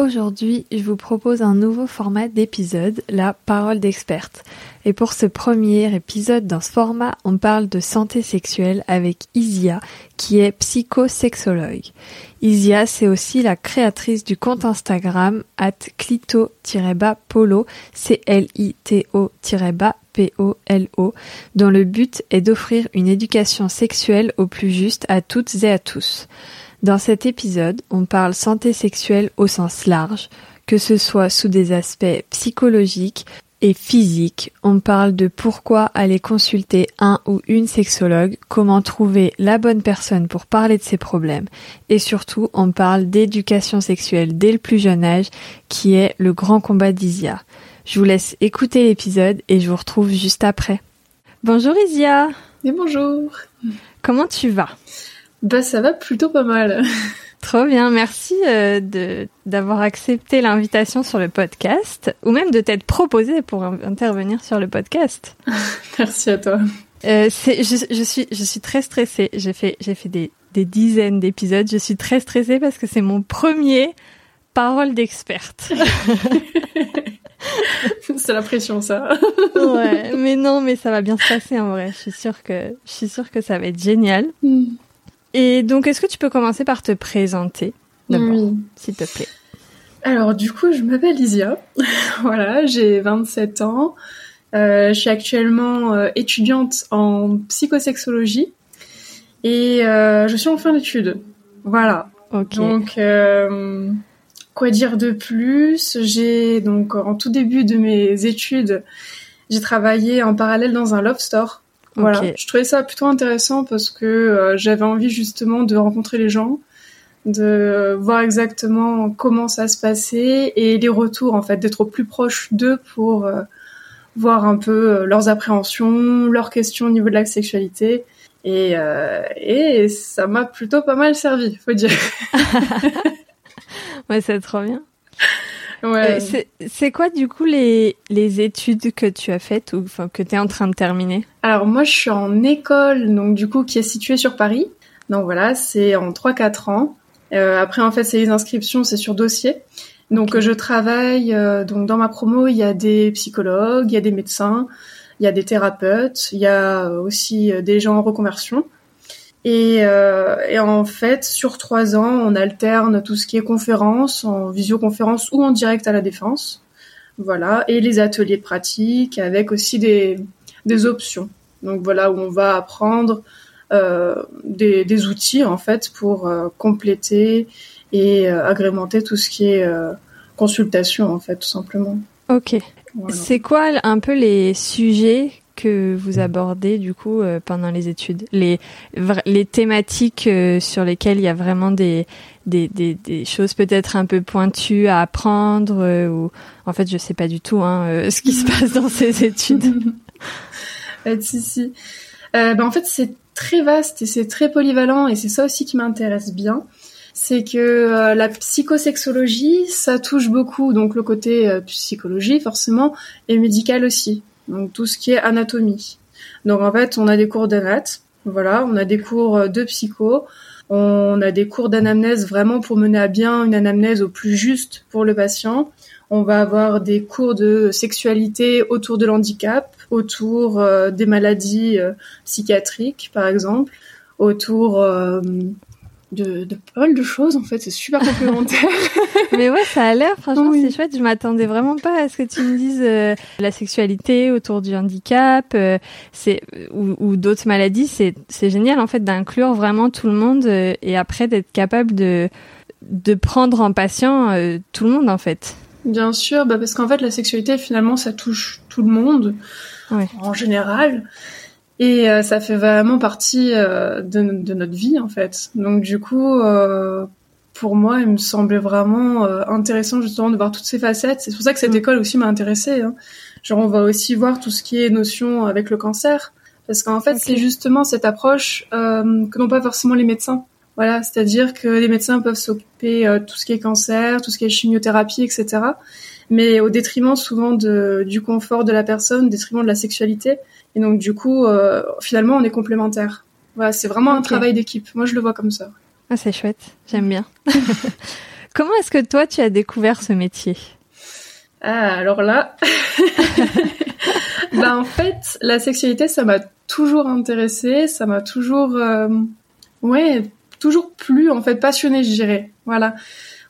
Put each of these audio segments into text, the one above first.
Aujourd'hui, je vous propose un nouveau format d'épisode, la parole d'experte. Et pour ce premier épisode dans ce format, on parle de santé sexuelle avec Isia, qui est psychosexologue. Isia, c'est aussi la créatrice du compte Instagram at clito-polo, C-L-I-T-O-P-O-L-O, dont le but est d'offrir une éducation sexuelle au plus juste à toutes et à tous. Dans cet épisode, on parle santé sexuelle au sens large, que ce soit sous des aspects psychologiques et physiques. On parle de pourquoi aller consulter un ou une sexologue, comment trouver la bonne personne pour parler de ses problèmes, et surtout on parle d'éducation sexuelle dès le plus jeune âge, qui est le grand combat d'Isia. Je vous laisse écouter l'épisode et je vous retrouve juste après. Bonjour Isia. Et bonjour. Comment tu vas? Bah ça va plutôt pas mal. Trop bien, merci euh, de d'avoir accepté l'invitation sur le podcast ou même de t'être proposé pour intervenir sur le podcast. merci à toi. Euh, c'est, je, je, suis je suis très stressée. J'ai fait j'ai fait des des dizaines d'épisodes. Je suis très stressée parce que c'est mon premier parole d'experte. c'est la pression ça. ouais, mais non, mais ça va bien se passer en vrai. Je suis sûre que je suis sûre que ça va être génial. Mm. Et donc, est-ce que tu peux commencer par te présenter d'abord, s'il te plaît? Alors, du coup, je m'appelle Isia. voilà, j'ai 27 ans. Euh, je suis actuellement euh, étudiante en psychosexologie et euh, je suis en fin d'études. Voilà. Donc, quoi dire de plus? J'ai donc en tout début de mes études, j'ai travaillé en parallèle dans un love store. Voilà, je trouvais ça plutôt intéressant parce que euh, j'avais envie justement de rencontrer les gens, de voir exactement comment ça se passait et les retours en fait, d'être au plus proche d'eux pour euh, voir un peu euh, leurs appréhensions, leurs questions au niveau de la sexualité. Et, et ça m'a plutôt pas mal servi, faut dire. ouais, c'est trop bien. Ouais. c'est quoi du coup les, les études que tu as faites ou enfin, que tu es en train de terminer? Alors moi je suis en école donc du coup qui est située sur Paris. Donc voilà, c'est en 3-4 ans. Euh, après en fait c'est les inscriptions, c'est sur dossier. Donc je travaille euh, donc dans ma promo, il y a des psychologues, il y a des médecins, il y a des thérapeutes, il y a aussi euh, des gens en reconversion. Et, euh, et, en fait, sur trois ans, on alterne tout ce qui est conférence, en visioconférence ou en direct à la défense. Voilà, et les ateliers de pratique avec aussi des, des options. Donc voilà, où on va apprendre euh, des, des, outils en fait pour euh, compléter et agrémenter tout ce qui est consultation en fait, tout simplement. Ok. C'est quoi un peu les sujets que vous abordez du coup euh, pendant les études. Les les thématiques euh, sur lesquelles il y a vraiment des des, des, des choses peut-être un peu pointues à apprendre euh, ou en fait je sais pas du tout hein, ce qui se passe dans ces études. si si. Ben, en fait c'est très vaste et c'est très polyvalent et c'est ça aussi qui m'intéresse bien. C'est que la psychosexologie, ça touche beaucoup, donc le côté psychologie forcément, et médical aussi donc tout ce qui est anatomie. Donc en fait, on a des cours d'anat, voilà, on a des cours euh, de psycho, on a des cours d'anamnèse vraiment pour mener à bien une anamnèse au plus juste pour le patient. On va avoir des cours de sexualité autour de l'handicap, autour euh, des maladies euh, psychiatriques par exemple, autour de, de pas mal de choses en fait, c'est super complémentaire. Mais ouais, ça a l'air, franchement, c'est chouette. Je m'attendais vraiment pas à ce que tu me dises euh, la sexualité autour du handicap, euh, c'est ou, ou d'autres maladies. C'est c'est génial en fait d'inclure vraiment tout le monde euh, et après d'être capable de de prendre en patient tout le monde en fait. Bien sûr, bah parce qu'en fait la sexualité finalement ça touche tout le monde ouais. en général. Et euh, ça fait vraiment partie euh, de, de, notre vie en fait. Donc du coup, euh, pour moi, il me semblait vraiment intéressant justement de voir toutes ces facettes. C'est pour ça que cette mm. école aussi m'a intéressée. Hein. Genre on va aussi voir tout ce qui est notion avec le cancer, parce qu'en fait c'est justement cette approche que n'ont pas forcément les médecins. Voilà, c'est-à-dire que les médecins peuvent s'occuper de tout ce qui est cancer, tout ce qui est chimiothérapie, etc. Mais au détriment souvent de, du confort de la personne, au détriment de la sexualité. Et donc du coup, euh, finalement, on est complémentaires. Voilà, c'est vraiment un travail d'équipe. Moi, je le vois comme ça. Ah, c'est chouette. J'aime bien. Comment est-ce que toi, tu as découvert ce métier? Ah, alors là, bah en fait, la sexualité, ça m'a toujours intéressée, ça m'a toujours, euh, ouais, toujours plu, en fait, passionnée, je dirais. Voilà.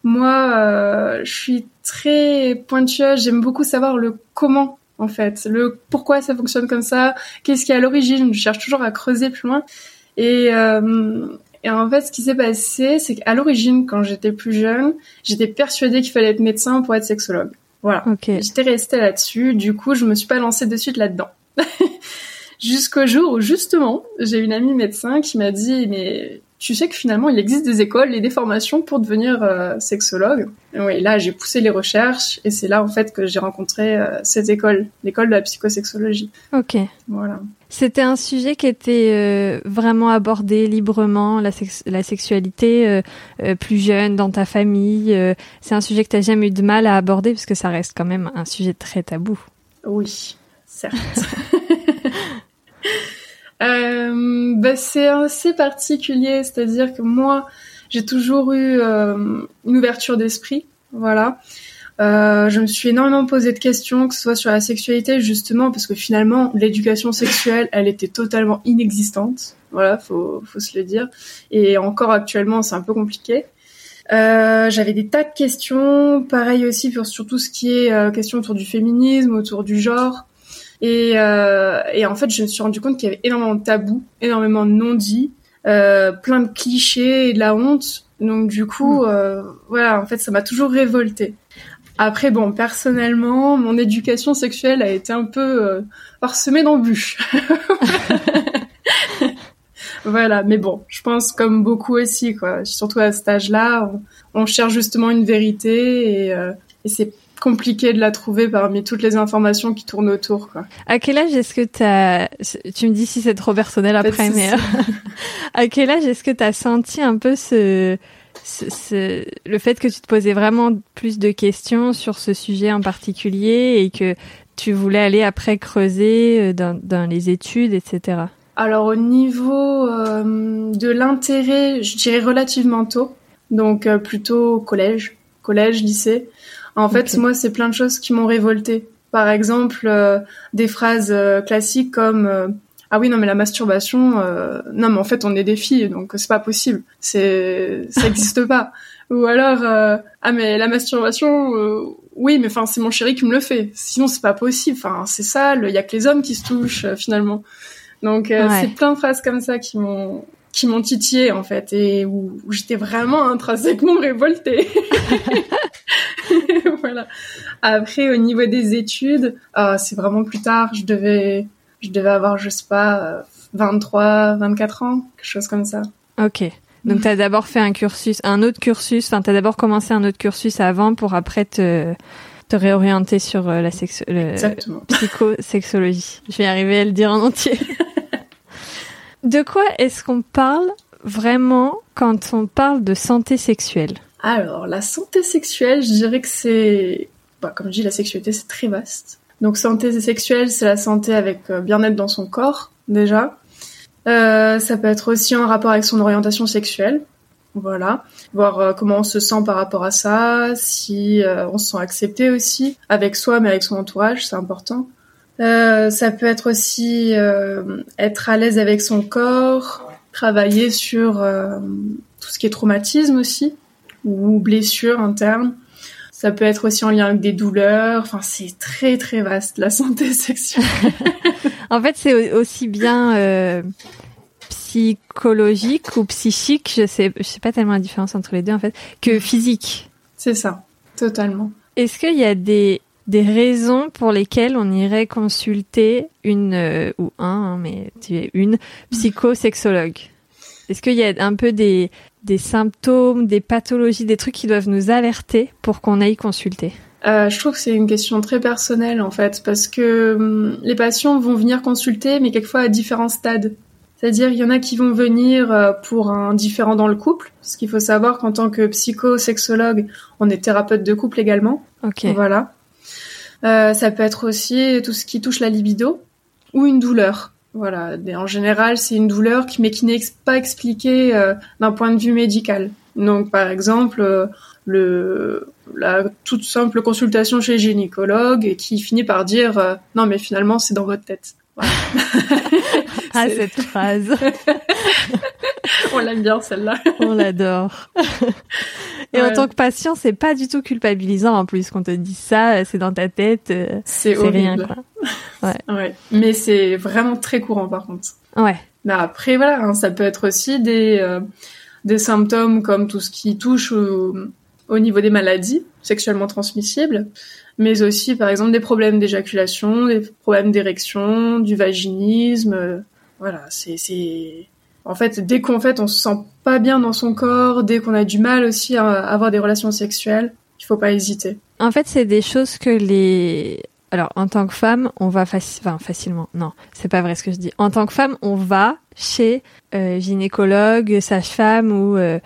Moi, euh, je suis très pointueuse. J'aime beaucoup savoir le comment en fait, le pourquoi ça fonctionne comme ça, qu'est-ce qui est à l'origine. Je cherche toujours à creuser plus loin. Et, euh, et en fait, ce qui s'est passé, c'est qu'à l'origine, quand j'étais plus jeune, j'étais persuadée qu'il fallait être médecin pour être sexologue. Voilà. J'étais restée là-dessus. Du coup, je me suis pas lancée de suite là-dedans. Jusqu'au jour où justement, j'ai une amie médecin qui m'a dit mais tu sais que finalement il existe des écoles et des formations pour devenir euh, sexologue. Et oui, là j'ai poussé les recherches et c'est là en fait que j'ai rencontré euh, cette école, l'école de la psychosexologie. Ok. Voilà. C'était un sujet qui était euh, vraiment abordé librement, la, la sexualité plus jeune dans ta famille. c'est un sujet que tu n'as jamais eu de mal à aborder parce que ça reste quand même un sujet très tabou. Oui, certes. Euh, bah, c'est assez particulier, c'est-à-dire que moi, j'ai toujours eu euh, une ouverture d'esprit, voilà. Euh, je me suis énormément posé de questions, que ce soit sur la sexualité justement, parce que finalement, l'éducation sexuelle, elle était totalement inexistante. Voilà, faut, faut se le dire. Et encore actuellement, c'est un peu compliqué. Euh, j'avais des tas de questions, pareil aussi pour sur tout ce qui est euh, question autour du féminisme, autour du genre. Et, euh, et en fait, je me suis rendu compte qu'il y avait énormément de tabous, énormément de non-dits, euh, plein de clichés et de la honte. Donc du coup, mm. euh, voilà, en fait, ça m'a toujours révoltée. Après, bon, personnellement, mon éducation sexuelle a été un peu parsemée d'embûches. voilà, mais bon, je pense comme beaucoup aussi, quoi. Surtout à cet âge-là, on, on cherche justement une vérité et, et c'est compliqué de la trouver parmi toutes les informations qui tournent autour. Quoi. À quel âge est-ce que tu as... Tu me dis si c'est trop personnel après, mais... à quel âge est-ce que tu as senti un peu ce... Ce, le fait que tu te posais vraiment plus de questions sur ce sujet en particulier et que tu voulais aller après creuser euh, dans, dans les études, etc. Alors au niveau euh, de l'intérêt, je dirais relativement tôt, donc euh, plutôt collège, collège, lycée. En fait, moi, c'est plein de choses qui m'ont révolté. Par exemple, euh, des phrases euh, classiques comme euh, ah oui non mais la masturbation non mais en fait on est des filles donc c'est pas possible. C'est ça n'existe pas ou alors ah mais la masturbation oui mais enfin c'est mon chéri qui me le fait. Sinon c'est pas possible. Enfin c'est sale il y a que les hommes qui se touchent finalement donc c'est plein de phrases comme ça qui m'ont qui m'ont titillé en fait et où, j'étais vraiment intrinsèquement révoltée. voilà. Après au niveau des études, euh, c'est vraiment plus tard, je devais je devais avoir je sais pas 23, 24 ans, quelque chose comme ça. OK. Donc tu as d'abord fait un cursus, un autre cursus, enfin tu as d'abord commencé un autre cursus avant pour après te te réorienter sur euh, la sexo le psychosexologie. Je vais arriver à le dire en entier. De quoi est-ce qu'on parle vraiment quand on parle de santé sexuelle Alors, la santé sexuelle, je dirais que c'est... Bah, comme je dis, la sexualité, c'est très vaste. Donc, santé sexuelle, c'est la santé avec euh, bien-être dans son corps, déjà. Euh, ça peut être aussi en rapport avec son orientation sexuelle. Voilà, voir euh, comment on se sent par rapport à ça, si on se sent accepté aussi avec soi mais avec son entourage, c'est important. Euh, ça peut être aussi euh, être à l'aise avec son corps, travailler sur euh, tout ce qui est traumatisme aussi ou blessures internes. Ça peut être aussi en lien avec des douleurs. Enfin, c'est très très vaste la santé sexuelle. en fait, c'est aussi bien psychologique ou psychique, je sais, je sais pas tellement la différence entre les deux en fait, que physique. C'est ça, totalement. Est-ce qu'il y a des des raisons pour lesquelles on irait consulter une euh, ou un, hein, mais tu es une psychosexologue Est-ce qu'il y a un peu des des symptômes, des pathologies, des trucs qui doivent nous alerter pour qu'on aille consulter? Euh, je trouve que c'est une question très personnelle en fait, parce que hum, les patients vont venir consulter, mais quelquefois à différents stades. C'est-à-dire, il y en a qui vont venir euh, pour un différent dans le couple, parce qu'il faut savoir qu'en tant que psychosexologue, on est thérapeute de couple également. Ok. Voilà. Euh, ça peut être aussi tout ce qui touche la libido ou une douleur. Voilà. en général, c'est une douleur qui, mais qui n'est pas expliquée euh, d'un point de vue médical. Donc, par exemple, euh, le, la toute simple consultation chez le gynécologue qui finit par dire non, mais finalement, c'est dans votre tête. Voilà. ah, cette phrase. On l'aime bien, celle-là. On l'adore. Et en tant que patient, c'est pas du tout culpabilisant en plus qu'on te dise ça, c'est dans ta tête. C'est rien, quoi. Ouais. ouais. Mais c'est vraiment très courant par contre. Ouais. Mais après, voilà, hein, ça peut être aussi des, euh, des symptômes comme tout ce qui touche au, au niveau des maladies sexuellement transmissibles, mais aussi, par exemple, des problèmes d'éjaculation, des problèmes d'érection, du vaginisme. Euh, voilà, c'est, en fait, dès qu'en fait on se sent pas bien dans son corps, dès qu'on a du mal aussi à avoir des relations sexuelles, il faut pas hésiter. En fait, c'est des choses que les alors, en tant que femme, on va enfin, facilement. Non, c'est pas vrai ce que je dis. En tant que femme, on va chez euh, gynécologue, sage-femme ou, euh,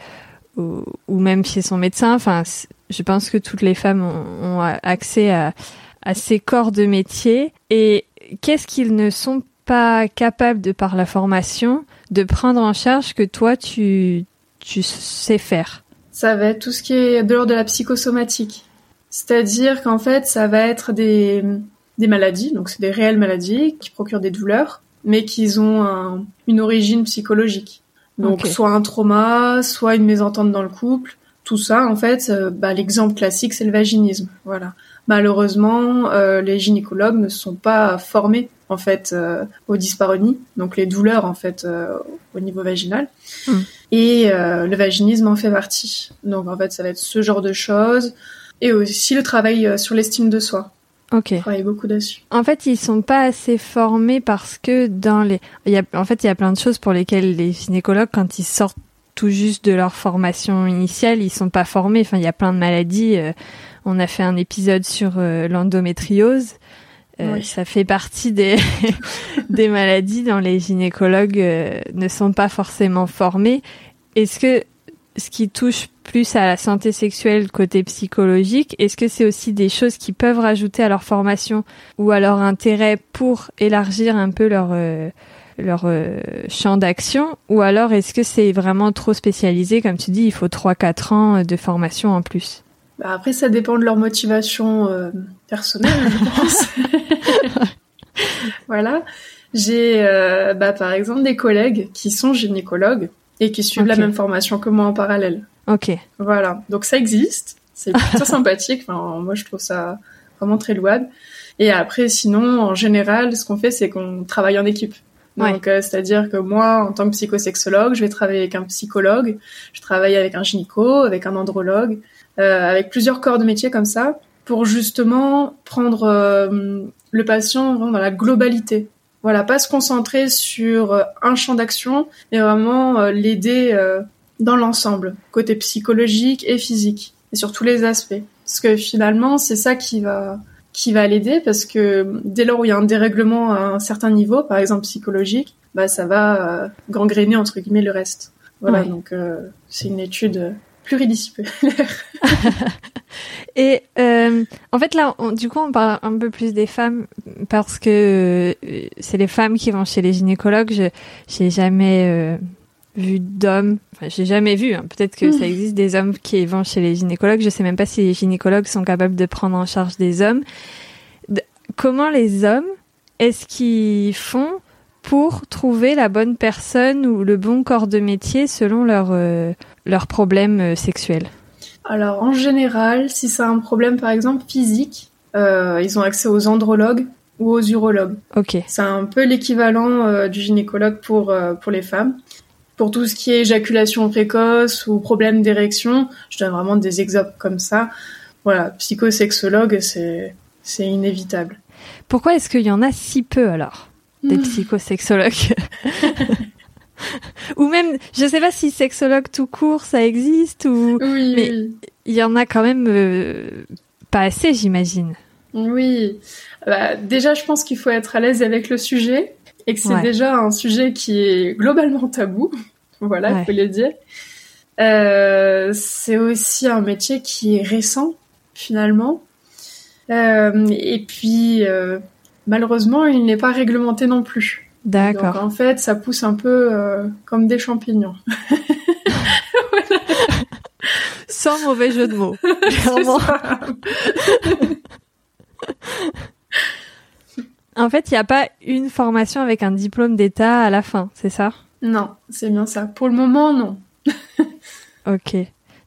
ou, ou même chez son médecin. Enfin, je pense que toutes les femmes ont, ont accès à, à ces corps de métier. Et qu'est-ce qu'ils ne sont pas capables de par la formation de prendre en charge que toi tu tu sais faire. Ça va être tout ce qui est de l'ordre de la psychosomatique. C'est-à-dire qu'en fait, ça va être des, des maladies, donc c'est des réelles maladies qui procurent des douleurs, mais qui ont une origine psychologique. Donc soit un trauma, soit une mésentente dans le couple. Tout ça, en fait, euh, bah, l'exemple classique, c'est le vaginisme. Voilà. Malheureusement, euh, les gynécologues ne sont pas formés en fait euh, aux dyspareunies, donc les douleurs en fait euh, au niveau vaginal. Hmm. Et le vaginisme en fait partie. Donc en fait, ça va être ce genre de choses et aussi le travail euh, sur l'estime de soi. Ok. On travaille beaucoup dessus. En fait, ils sont pas assez formés parce que dans les, il y a, en fait, il y a plein de choses pour lesquelles les gynécologues, quand ils sortent tout juste de leur formation initiale, ils sont pas formés. Enfin, il y a plein de maladies. Euh, on a fait un épisode sur euh. Ça fait partie des des maladies dont les gynécologues ne sont pas forcément formés. Est-ce que ce qui touche plus à la santé sexuelle côté psychologique, est-ce que c'est aussi des choses qui peuvent rajouter à leur formation ou à leur intérêt pour élargir un peu leur euh, leur euh, champ d'action? Ou alors est-ce que c'est vraiment trop spécialisé? Comme tu dis il faut 3 4 ans de formation en plus bah après ça dépend de leur motivation euh, personnelle je pense voilà j'ai bah, par exemple des collègues qui sont gynécologues et qui suivent la même formation que moi en parallèle. Ok. Voilà, donc ça existe, c'est plutôt sympathique. Enfin, moi, je trouve ça vraiment très louable. Et après, sinon, en général, ce qu'on fait, c'est qu'on travaille en équipe. Donc, euh, c'est-à-dire que moi, en tant que psychosexologue, je vais travailler avec un psychologue, je travaille avec un gynéco, avec un andrologue, euh, avec plusieurs corps de métier comme ça, pour justement prendre euh, le patient dans la globalité. Voilà, pas se concentrer sur euh, un champ d'action, mais vraiment euh, l'aider euh, dans l'ensemble, côté psychologique et physique, et sur tous les aspects. Parce que finalement, c'est ça qui va qui va l'aider, parce que dès lors où il y a un dérèglement à un certain niveau, par exemple psychologique, bah ça va gangréner entre guillemets le reste. Voilà, donc c'est une étude pluridisciplinaire. Et euh, en fait là, du coup, on parle un peu plus des femmes parce que euh, c'est les femmes qui vont chez les gynécologues. Je j'ai jamais euh, vu d'hommes. Enfin, j'ai jamais vu. Hein. Peut-être que ça hmm. existe des hommes qui vont chez les gynécologues. Je sais même pas si les gynécologues sont capables de prendre en charge des hommes. comment les hommes est-ce qu'ils font pour trouver la bonne personne ou le bon corps de métier selon leur leurs problèmes sexuels Alors en général, si c'est un problème par exemple physique, ils ont accès aux andrologues ou aux urologues. Ok. C'est un peu l'équivalent du gynécologue pour pour les femmes. Pour tout ce qui est éjaculation précoce ou problème d'érection, je donne vraiment des exemples comme ça. Voilà, psychosexologue, c'est c'est inévitable. Pourquoi est-ce qu'il y en a si peu alors des hmm. psychosexologues? Ou même, je sais pas si sexologue tout court ça existe ou oui, mais il y en a quand même euh, pas assez, j'imagine. Oui. Bah, déjà, je pense qu'il faut être à l'aise avec le sujet et que c'est déjà un sujet qui est globalement tabou. voilà, il faut le dire. Euh, c'est aussi un métier qui est récent finalement. Euh, et puis euh, malheureusement, il n'est pas réglementé non plus. D'accord. en fait, ça pousse un peu comme des champignons. Sans mauvais jeu de mots. En fait, il n'y a pas une formation avec un diplôme d'État à la fin, c'est ça? Non, c'est bien ça. Pour le moment, non. ok.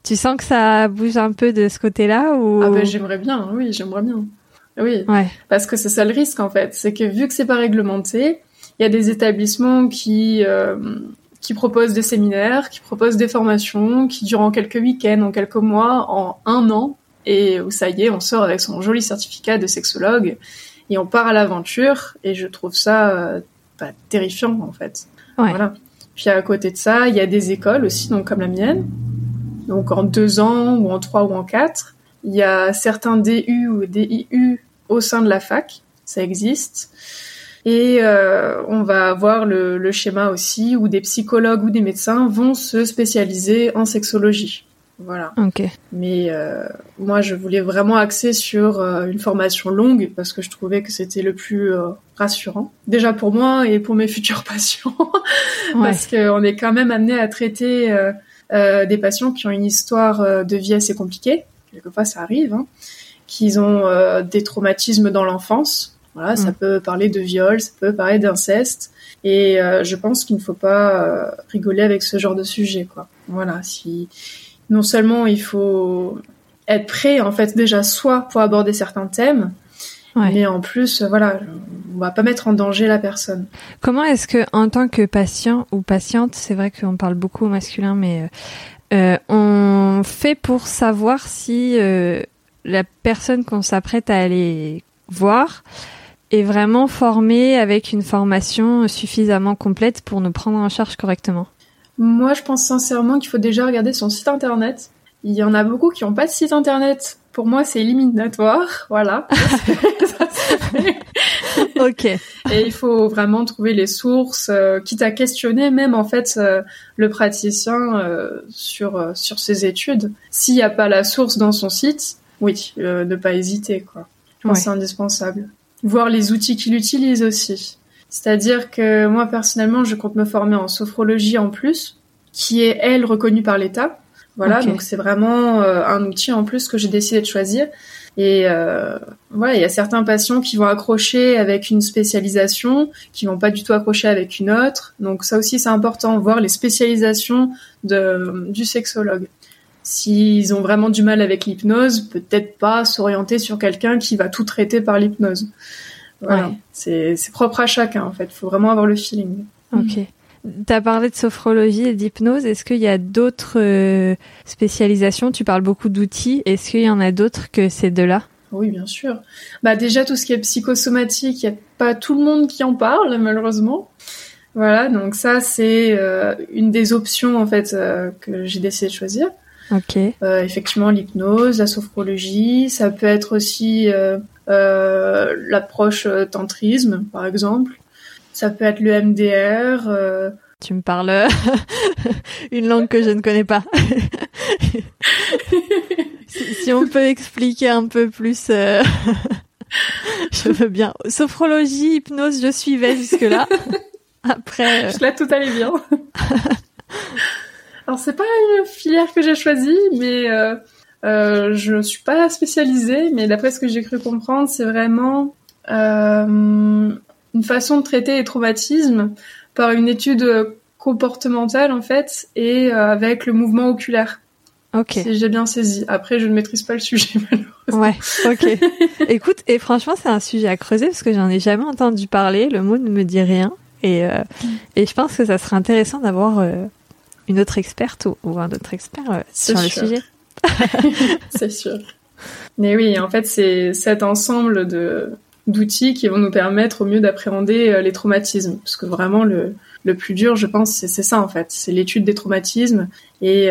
Tu sens que ça bouge un peu de ce côté-là ou? Ah ben j'aimerais bien, oui, j'aimerais bien. Oui. Ouais. Parce que c'est ça le risque en fait, c'est que vu que c'est pas réglementé, il y a des établissements qui euh, qui proposent des séminaires, qui proposent des formations, qui durent en quelques week-ends, en quelques mois, en un an, et où ça y est, on sort avec son joli certificat de sexologue et on part à l'aventure et je trouve ça euh, pas terrifiant en fait. Voilà. Puis à côté de ça, il y a des écoles aussi, donc comme la mienne, donc en deux ans ou en trois ou en quatre. Il y a certains DU ou DIU au sein de la fac, ça existe. Et euh, on va avoir le, le, schéma aussi où des psychologues ou des médecins vont se spécialiser en sexologie. Voilà. Mais euh, moi, je voulais vraiment axer sur euh, une formation longue parce que je trouvais que c'était le plus rassurant. Déjà pour moi et pour mes futurs patients, parce qu'on est quand même amené à traiter des patients qui ont une histoire de vie assez compliquée. Quelquefois, ça arrive. Hein, qu'ils ont des traumatismes dans l'enfance. Voilà, ça mm. peut parler de viol, ça peut parler d'inceste. Et je pense qu'il ne faut pas rigoler avec ce genre de sujet, quoi. Voilà, si non seulement il faut être prêt en fait déjà soit pour aborder certains thèmes, mais en plus voilà, on va pas mettre en danger la personne. Comment est-ce que en tant que patient ou patiente, c'est vrai qu'on parle beaucoup au masculin, mais euh, on fait pour savoir si euh, la personne qu'on s'apprête à aller voir est vraiment formée avec une formation suffisamment complète pour nous prendre en charge correctement moi, je pense sincèrement qu'il faut déjà regarder son site internet. Il y en a beaucoup qui n'ont pas de site internet. Pour moi, c'est éliminatoire. Voilà. ok. Et il faut vraiment trouver les sources, euh, quitte à questionner même en fait euh, le praticien euh, sur sur ses études. S'il n'y a pas la source dans son site, oui, ne pas hésiter quoi. Je pense que c'est indispensable. Voir les outils qu'il utilise aussi. C'est-à-dire que moi personnellement, je compte me former en sophrologie en plus, qui est elle reconnue par l'État. Voilà, donc c'est vraiment euh, un outil en plus que j'ai décidé de choisir. Et euh, voilà, il y a certains patients qui vont accrocher avec une spécialisation, qui vont pas du tout accrocher avec une autre. Donc ça aussi c'est important, voir les spécialisations de, du sexologue. S'ils ont vraiment du mal avec l'hypnose, peut-être pas s'orienter sur quelqu'un qui va tout traiter par l'hypnose. Voilà. C'est propre à chacun en fait. Il faut vraiment avoir le feeling. Ok. Tu as parlé de sophrologie et d'hypnose. Est-ce qu'il y a d'autres euh, spécialisations? Tu parles beaucoup d'outils. Est-ce qu'il y en a d'autres que ces deux-là? Oui, bien sûr. Bah déjà tout ce qui est psychosomatique, il n'y a pas tout le monde qui en parle malheureusement. Voilà, donc ça c'est euh, une des options en fait euh, que j'ai décidé de choisir. Ok. effectivement, l'hypnose, la sophrologie, ça peut être aussi euh, l'approche euh, tantrisme, par exemple. Ça peut être le MDR. Euh. Tu me parles une langue que je ne connais pas. si, on peut expliquer un peu plus, je veux bien. Sophrologie, hypnose, je suivais jusque-là. Après. Je tout allait bien. Alors c'est pas une filière que j'ai choisie, mais euh, je ne suis pas spécialisée, mais d'après ce que j'ai cru comprendre, c'est vraiment euh, une façon de traiter les traumatismes par une étude comportementale en fait et avec le mouvement oculaire. Ok. Si j'ai bien saisi. Après, je ne maîtrise pas le sujet malheureusement. Ouais. Ok. Écoute, et franchement, c'est un sujet à creuser parce que j'en ai jamais entendu parler. Le mot ne me dit rien. Et, euh, et je pense que ça serait intéressant d'avoir euh, une autre experte ou, un autre expert euh, sur le sujet. c'est sûr. Mais oui, en fait, c'est cet ensemble de d'outils qui vont nous permettre au mieux d'appréhender les traumatismes. Parce que vraiment, le, le plus dur, je pense, c'est ça en fait. C'est l'étude des traumatismes et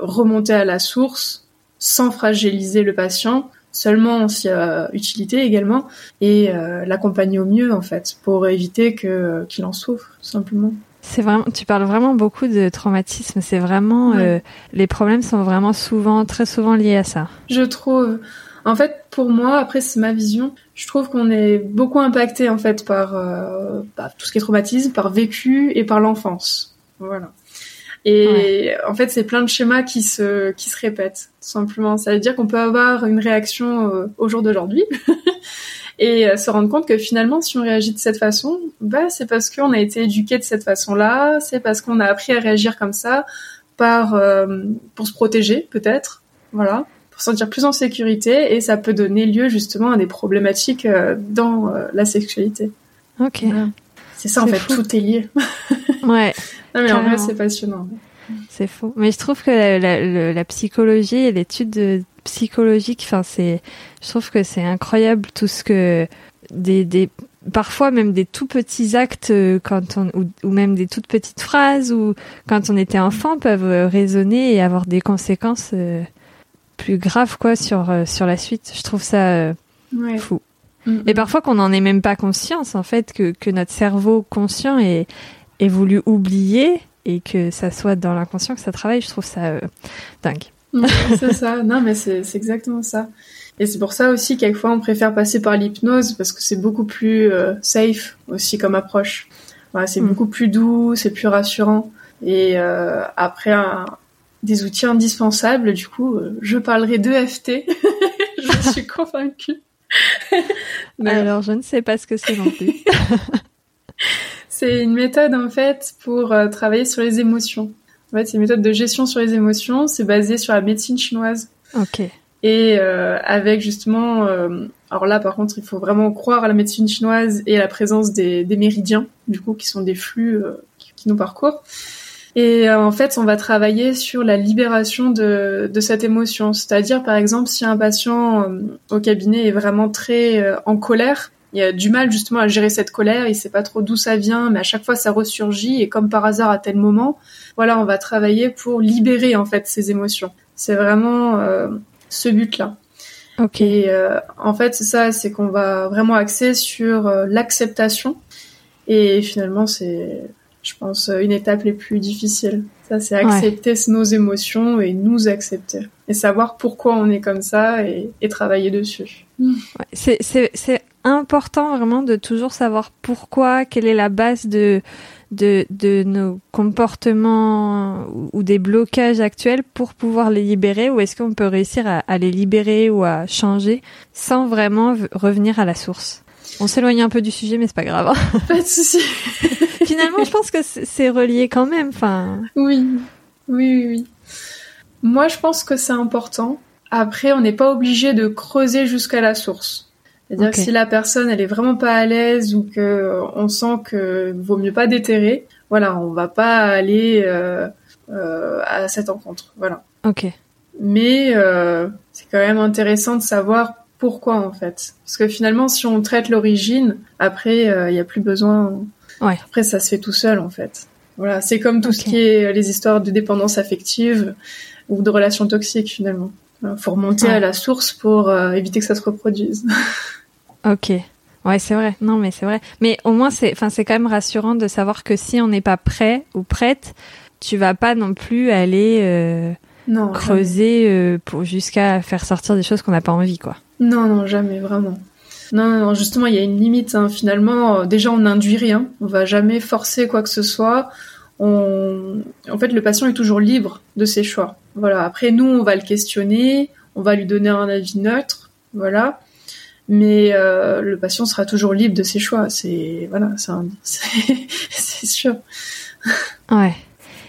remonter à la source sans fragiliser le patient seulement s'il y a utilité également et euh, l'accompagner au mieux en fait pour éviter que qu'il en souffre tout simplement. C'est vraiment, tu parles vraiment beaucoup de traumatisme. C'est vraiment, euh, les problèmes sont vraiment souvent, très souvent liés à ça. Je trouve. En fait, pour moi, après c'est ma vision, je trouve qu'on est beaucoup impacté en fait par, euh, par tout ce qui est traumatisme, par vécu et par l'enfance. Voilà. Et en fait, c'est plein de schémas qui se qui se répètent tout simplement. Ça veut dire qu'on peut avoir une réaction euh, au jour d'aujourd'hui et euh, se rendre compte que finalement, si on réagit de cette façon, bah c'est parce qu'on a été éduqué de cette façon-là, c'est parce qu'on a appris à réagir comme ça par euh, pour se protéger peut-être, voilà, pour se sentir plus en sécurité et ça peut donner lieu justement à des problématiques dans la sexualité. Ok. C'est ça en fait, tout est lié. ouais. Non, mais en vrai, c'est passionnant. C'est fou. Mais je trouve que la, la, psychologie et l'étude psychologique, enfin, c'est, je trouve que c'est incroyable tout ce que des, des, parfois même des tout petits actes euh, quand on, ou, même des toutes petites phrases ou quand on était enfant peuvent résonner et avoir des conséquences euh, plus graves quoi sur euh, sur la suite. Je trouve ça fou. Mm, et parfois qu'on n'en ait même pas conscience en fait que que notre cerveau conscient est et voulu oublier et que ça soit dans l'inconscient que ça travaille, je trouve ça euh, dingue. c'est ça, non mais c'est exactement ça. Et c'est pour ça aussi quelquefois on préfère passer par l'hypnose parce que c'est beaucoup plus euh, safe aussi comme approche. Voilà, c'est mm. beaucoup plus doux, c'est plus rassurant. Et euh, après un, des outils indispensables, du coup, je parlerai de FT. je suis convaincue. Alors je ne sais pas ce que c'est non plus. C'est une méthode en fait pour euh, travailler sur les émotions. En fait, c'est une méthode de gestion sur les émotions. C'est basé sur la médecine chinoise. Ok. Et euh, avec justement, euh, alors là par contre, il faut vraiment croire à la médecine chinoise et à la présence des, méridiens, du coup, qui sont des flux qui, nous parcourent. Et en fait, on va travailler sur la libération de, de cette émotion. C'est-à-dire, par exemple, si un patient au cabinet est vraiment très en colère, il a du mal justement à gérer cette colère, il sait pas trop d'où ça vient, mais à chaque fois ça ressurgit et comme par hasard à tel moment, voilà, on va travailler pour libérer en fait ces émotions. C'est vraiment euh, ce but-là. Ok. Et euh, en fait, c'est ça, c'est qu'on va vraiment axer sur euh, l'acceptation et finalement c'est, je pense, une étape les plus difficiles. Ça, c'est accepter nos émotions et nous accepter et savoir pourquoi on est comme ça et, et travailler dessus. Ouais, c'est important vraiment de toujours savoir pourquoi, quelle est la base de, de, de nos comportements ou, des blocages actuels pour pouvoir les libérer ou est-ce qu'on peut réussir à, les libérer ou à changer sans vraiment revenir à la source? On s'éloigne un peu du sujet mais c'est pas grave. Hein. Pas de souci. Finalement, je pense que c'est relié quand même. Enfin. Oui, oui, oui, oui. Moi, je pense que c'est important. Après, on n'est pas obligé de creuser jusqu'à la source. C'est-à-dire que si la personne elle est vraiment pas à l'aise ou que on sent que vaut mieux pas déterrer, voilà, on va pas aller euh, euh, à cette rencontre, voilà. Ok. Mais euh, c'est quand même intéressant de savoir pourquoi en fait, parce que finalement si on traite l'origine, après il euh, y a plus besoin. Ouais. Après ça se fait tout seul en fait. Voilà, c'est comme tout ce qui est les histoires de dépendance affective ou de relations toxiques finalement. Il faut remonter à la source pour euh, éviter que ça se reproduise. ok. Ouais, c'est vrai. Non, mais c'est vrai. Mais au moins, c'est, enfin, c'est quand même rassurant de savoir que si on n'est pas prêt ou prête, tu vas pas non plus aller euh, non, creuser euh, pour jusqu'à faire sortir des choses qu'on n'a pas envie, quoi. Non, non, jamais, vraiment. Non, non, justement, il y a une limite. Hein. Finalement, déjà, on n'induit rien. On va jamais forcer quoi que ce soit. On... En fait, le patient est toujours libre de ses choix. Voilà. Après, nous, on va le questionner, on va lui donner un avis neutre, voilà. Mais euh, le patient sera toujours libre de ses choix. C'est voilà, c'est sûr. Ouais.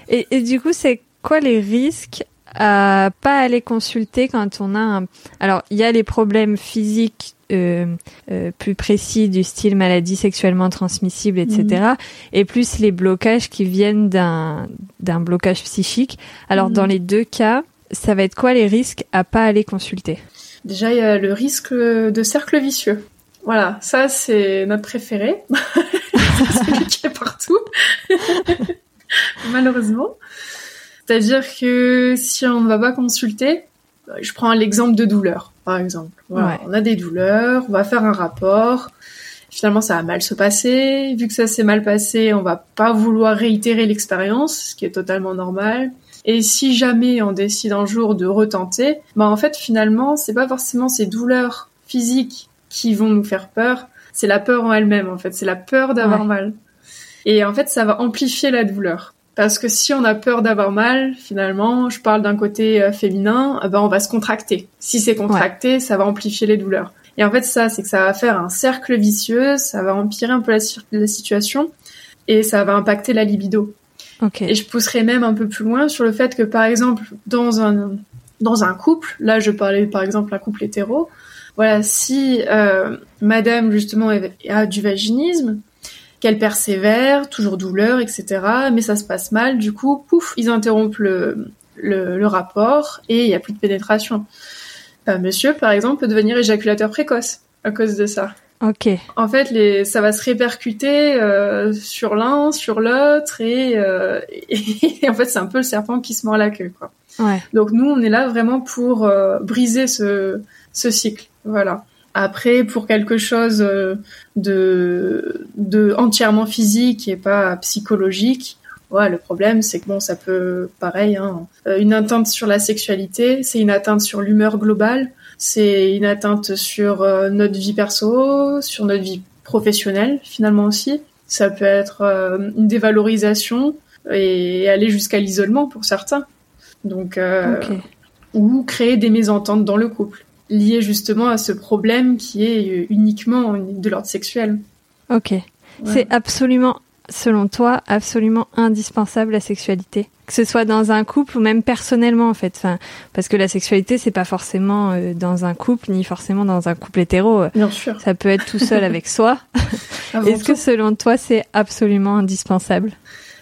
Et, et du coup, c'est quoi les risques à pas aller consulter quand on a un... Alors, il y a les problèmes physiques euh, euh, plus précis du style maladie sexuellement transmissible, etc. Mhm. Et plus les blocages qui viennent d'un d'un blocage psychique. Alors, dans mhm. les deux cas, ça va être quoi les risques à pas aller consulter? Déjà, il y a le risque de cercle vicieux. Voilà, ça c'est notre préféré. c'est celui qui est partout. Malheureusement. C'est-à-dire que si on ne va pas consulter, je prends l'exemple de douleur, par exemple. Voilà, On a des douleurs, on va faire un rapport. Finalement, ça va mal se passer. Vu que ça s'est mal passé, on va pas vouloir réitérer l'expérience, ce qui est totalement normal. Et si jamais on décide un jour de retenter, bah en fait finalement c'est pas forcément ces douleurs physiques qui vont nous faire peur, c'est la peur en elle-même en fait, c'est la peur d'avoir mal. Et en fait ça va amplifier la douleur. Parce que si on a peur d'avoir mal, finalement, je parle d'un côté euh, féminin, ben on va se contracter. Si c'est contracté, ça va amplifier les douleurs. Et en fait, ça, c'est que ça va faire un cercle vicieux, ça va empirer un peu la, la situation et ça va impacter la libido. Et je pousserai même un peu plus loin sur le fait que, par exemple, dans un dans un couple, là, je parlais par exemple d'un couple hétéro. Voilà, si euh, Madame justement a du vaginisme, qu'elle persévère, toujours douleur, etc. Mais ça se passe mal, du coup, pouf, ils interrompent le, le, rapport et il n'y a plus de pénétration. Euh, monsieur, par exemple, peut devenir éjaculateur précoce à cause de ça. Ok. En fait, les, ça va se répercuter euh, sur l'un, sur l'autre, et, euh, et, en fait, c'est un peu le serpent qui se mord la queue, quoi. Ouais. Donc nous, on est là vraiment pour euh, briser ce, ce cycle, voilà. Après, pour quelque chose euh, de, de entièrement physique et pas psychologique, ouais, le problème, c'est que bon, ça peut, pareil, hein, euh, une atteinte sur la sexualité, c'est une atteinte sur l'humeur globale, c'est une atteinte sur euh, notre vie perso, sur notre vie professionnelle, finalement aussi. Ça peut être une dévalorisation et aller jusqu'à l'isolement pour certains. Donc, ou créer des mésententes dans le couple lié justement à ce problème qui est uniquement de l'ordre sexuel. Ok. C'est absolument, selon toi, absolument indispensable la sexualité? Que ce soit dans un couple ou même personnellement en fait. Enfin parce que la sexualité c'est pas forcément euh, dans un couple ni forcément dans un couple hétéro. Bien sûr. Ça peut être tout seul avec soi. Est-ce que selon toi c'est absolument indispensable?